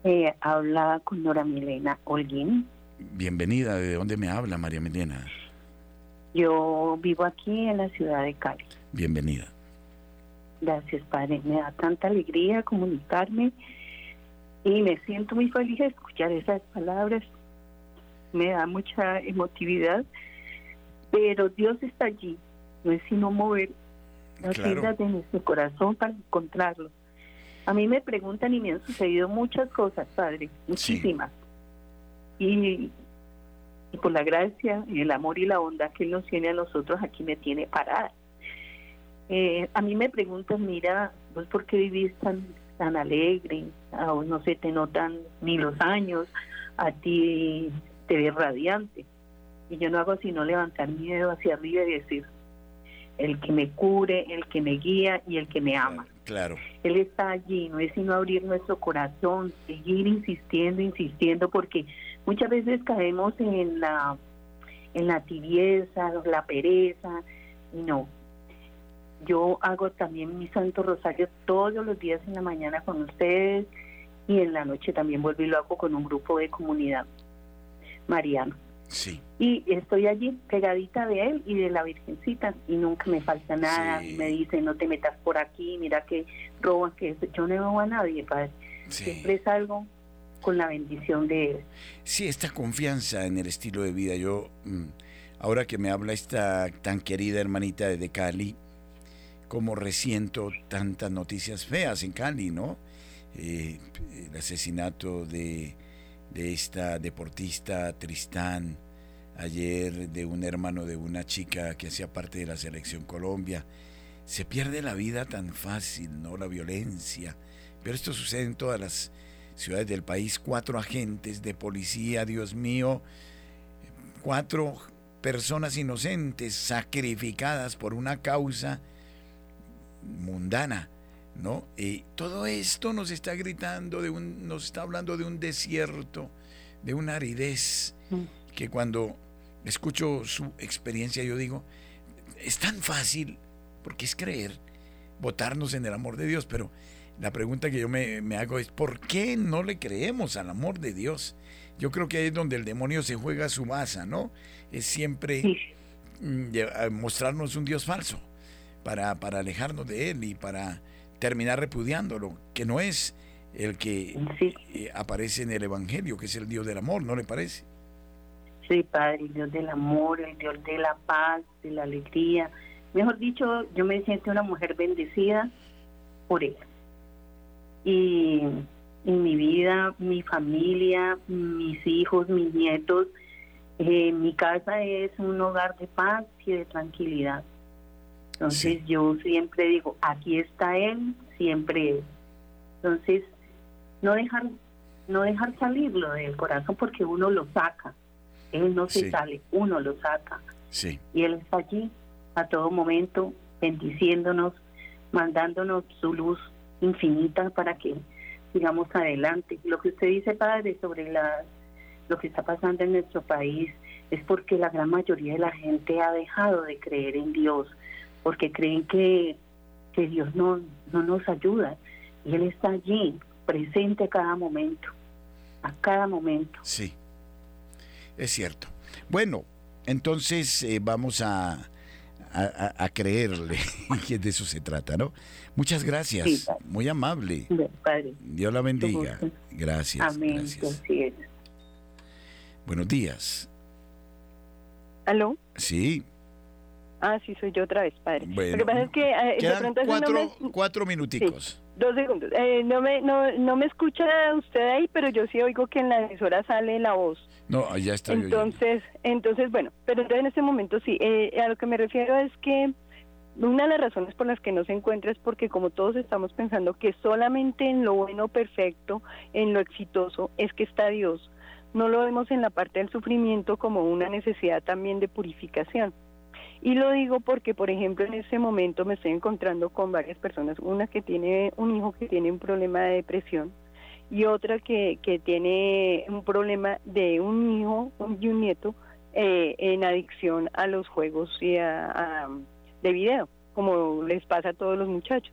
Speaker 5: Eh, habla con Nora Milena Holguín.
Speaker 1: Bienvenida. ¿De dónde me habla, María Medina?
Speaker 5: Yo vivo aquí en la ciudad de Cali.
Speaker 1: Bienvenida.
Speaker 5: Gracias, padre. Me da tanta alegría comunicarme y me siento muy feliz de escuchar esas palabras. Me da mucha emotividad, pero Dios está allí. No es sino mover las
Speaker 1: Claro.
Speaker 5: de nuestro corazón para encontrarlo. A mí me preguntan y me han sucedido muchas cosas, padre, muchísimas. Y, y por la gracia, y el amor y la bondad que Él nos tiene a nosotros, aquí me tiene parada. Eh, a mí me preguntan, mira, ¿vos por qué vivís tan, tan alegre? A vos no se te notan ni los años, a ti te ves radiante. Y yo no hago sino levantar mi dedo hacia arriba y decir, el que me cure, el que me guía y el que me ama.
Speaker 1: Claro.
Speaker 5: Él está allí, no es sino abrir nuestro corazón, seguir insistiendo, insistiendo, porque muchas veces caemos en la, en la tibieza, la pereza, y no. Yo hago también mi Santo Rosario todos los días en la mañana con ustedes y en la noche también vuelvo y lo hago con un grupo de comunidad mariano.
Speaker 1: Sí.
Speaker 5: Y estoy allí pegadita de él y de la Virgencita y nunca me falta nada.
Speaker 1: Sí.
Speaker 5: Me dice, no te metas por aquí, mira que roban, que eso". yo no robo a nadie, padre.
Speaker 1: Sí.
Speaker 5: Siempre salgo con la bendición de él.
Speaker 1: Sí, esta confianza en el estilo de vida. Yo, mm, ahora que me habla esta tan querida hermanita de Cali, como resiento tantas noticias feas en Cali, ¿no? Eh, el asesinato de, de esta deportista Tristán, ayer de un hermano de una chica que hacía parte de la selección Colombia. Se pierde la vida tan fácil, ¿no? La violencia. Pero esto sucede en todas las ciudades del país. Cuatro agentes de policía, Dios mío. Cuatro personas inocentes sacrificadas por una causa mundana, ¿no? Y todo esto nos está gritando de un, nos está hablando de un desierto, de una aridez,
Speaker 5: Mm.
Speaker 1: que cuando escucho su experiencia yo digo, es tan fácil, porque es creer, votarnos en el amor de Dios, pero la pregunta que yo me, me hago es, ¿por qué no le creemos al amor de Dios? Yo creo que ahí es donde el demonio se juega su masa, ¿no? Es siempre
Speaker 5: Sí,
Speaker 1: mostrarnos un Dios falso para, para alejarnos de Él y para terminar repudiándolo, que no es el que
Speaker 5: sí,
Speaker 1: eh, aparece en el Evangelio, que es el Dios del amor, ¿no le parece?
Speaker 5: sí, Padre, el Dios del amor, el Dios de la paz, de la alegría. Mejor dicho, yo me siento una mujer bendecida por él. Y en mi vida, mi familia, mis hijos, mis nietos, eh, mi casa es un hogar de paz y de tranquilidad. Entonces
Speaker 1: Sí.
Speaker 5: yo siempre digo, aquí está él, siempre él. Entonces, no dejar, no dejar salirlo del corazón porque uno lo saca. Él no se
Speaker 1: Sí.
Speaker 5: sale, uno lo saca.
Speaker 1: Sí,
Speaker 5: Y Él está allí a todo momento, bendiciéndonos, mandándonos su luz infinita para que sigamos adelante. Lo que usted dice, Padre, sobre la, lo que está pasando en nuestro país, es porque la gran mayoría de la gente ha dejado de creer en Dios, porque creen que, que Dios no, no nos ayuda y Él está allí, presente a cada momento, a cada momento.
Speaker 1: Sí, es cierto. Bueno, entonces eh, vamos a, a, creerle, [LAUGHS] que de eso se trata, ¿no? Muchas gracias, muy amable. Dios la bendiga. Gracias. Amén. Buenos días.
Speaker 2: ¿Aló?
Speaker 1: Sí.
Speaker 2: Ah, sí, soy yo otra vez, padre. Lo que pasa es que...
Speaker 1: Eh, quedan cuatro, cuatro minuticos.
Speaker 2: dos segundos. Eh, no, me, no, no me escucha usted ahí, pero yo sí oigo que en la emisora sale la voz.
Speaker 1: No, ya está.
Speaker 2: Entonces, entonces bueno, pero en este momento sí. Eh, a lo que me refiero es que una de las razones por las que no se encuentra es porque como todos estamos pensando que solamente en lo bueno, perfecto, en lo exitoso, es que está Dios no lo vemos en la parte del sufrimiento como una necesidad también de purificación. Y lo digo porque, por ejemplo, en ese momento me estoy encontrando con varias personas, una que tiene un hijo que tiene un problema de depresión y otra que, que tiene un problema de un hijo y un nieto eh, en adicción a los juegos y a, de video, como les pasa a todos los muchachos.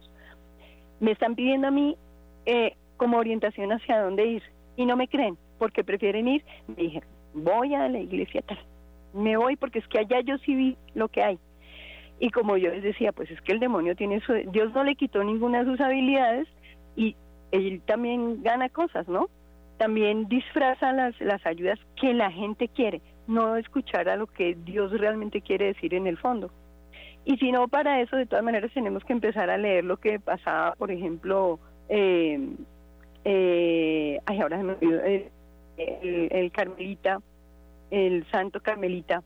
Speaker 2: Me están pidiendo a mí eh, como orientación hacia dónde ir y no me creen porque prefieren ir. Me dije, voy a la iglesia tal. Me voy porque es que allá yo sí vi lo que hay. Y como yo les decía, pues es que el demonio tiene su... Dios no le quitó ninguna de sus habilidades y él también gana cosas, ¿no? También disfraza las, las ayudas que la gente quiere, no escuchar a lo que Dios realmente quiere decir en el fondo. Y si no, para eso, de todas maneras, tenemos que empezar a leer lo que pasaba, por ejemplo, eh, eh, ay, ahora se me olvidó, eh, el, Carmelita, el Santo Carmelita,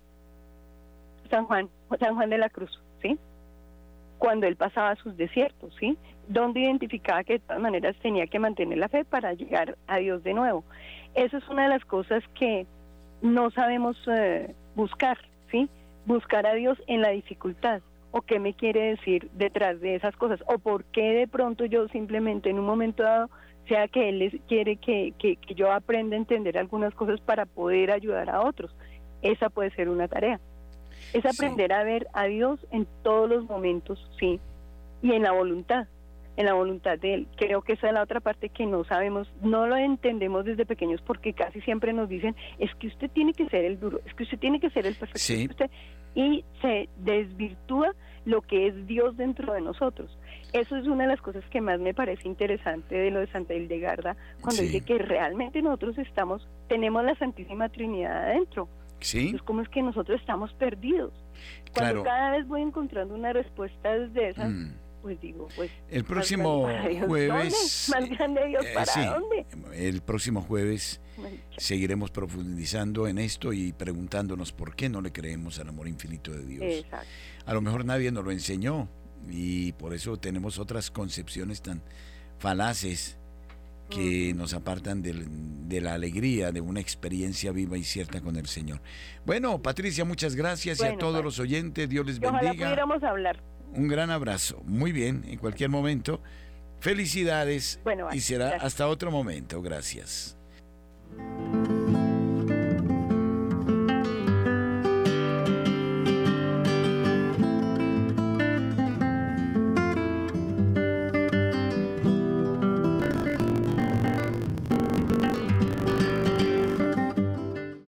Speaker 2: San Juan, San Juan de la Cruz, ¿sí? Cuando él pasaba sus desiertos, ¿sí? Donde identificaba que de todas maneras tenía que mantener la fe para llegar a Dios de nuevo. Eso es una de las cosas que no sabemos eh, buscar, ¿sí? Buscar a Dios en la dificultad o qué me quiere decir detrás de esas cosas o por qué de pronto yo simplemente en un momento dado sea que Él les quiere que, que, yo aprenda a entender algunas cosas para poder ayudar a otros. Esa puede ser una tarea. Es aprender a ver a Dios en todos los momentos, sí, y en la voluntad, en la voluntad de Él. Creo que esa es la otra parte que no sabemos, no lo entendemos desde pequeños porque casi siempre nos dicen, es que usted tiene que ser el duro, es que usted tiene que ser el perfecto. y se desvirtúa lo que es Dios dentro de nosotros. Eso es una de las cosas que más me parece interesante de lo de Santa Hildegarda, cuando dice que realmente nosotros estamos, tenemos la Santísima Trinidad adentro.
Speaker 1: Sí.
Speaker 2: ¿cómo es que nosotros estamos perdidos? Cuando cada vez voy encontrando una respuesta desde esas, mm. pues digo, pues...
Speaker 1: El próximo jueves...
Speaker 2: ¿Más grande Dios eh, para dónde?
Speaker 1: El próximo jueves seguiremos profundizando en esto y preguntándonos por qué no le creemos al amor infinito de Dios. Exacto. A lo mejor nadie nos lo enseñó, y por eso tenemos otras concepciones tan falaces que nos apartan de, la alegría de una experiencia viva y cierta con el Señor. Bueno, Patricia, muchas gracias y a todos los oyentes, Dios les bendiga. Ojalá
Speaker 2: pudiéramos hablar.
Speaker 1: Un gran abrazo. Muy bien, en cualquier momento. Felicidades y será hasta otro momento. Gracias.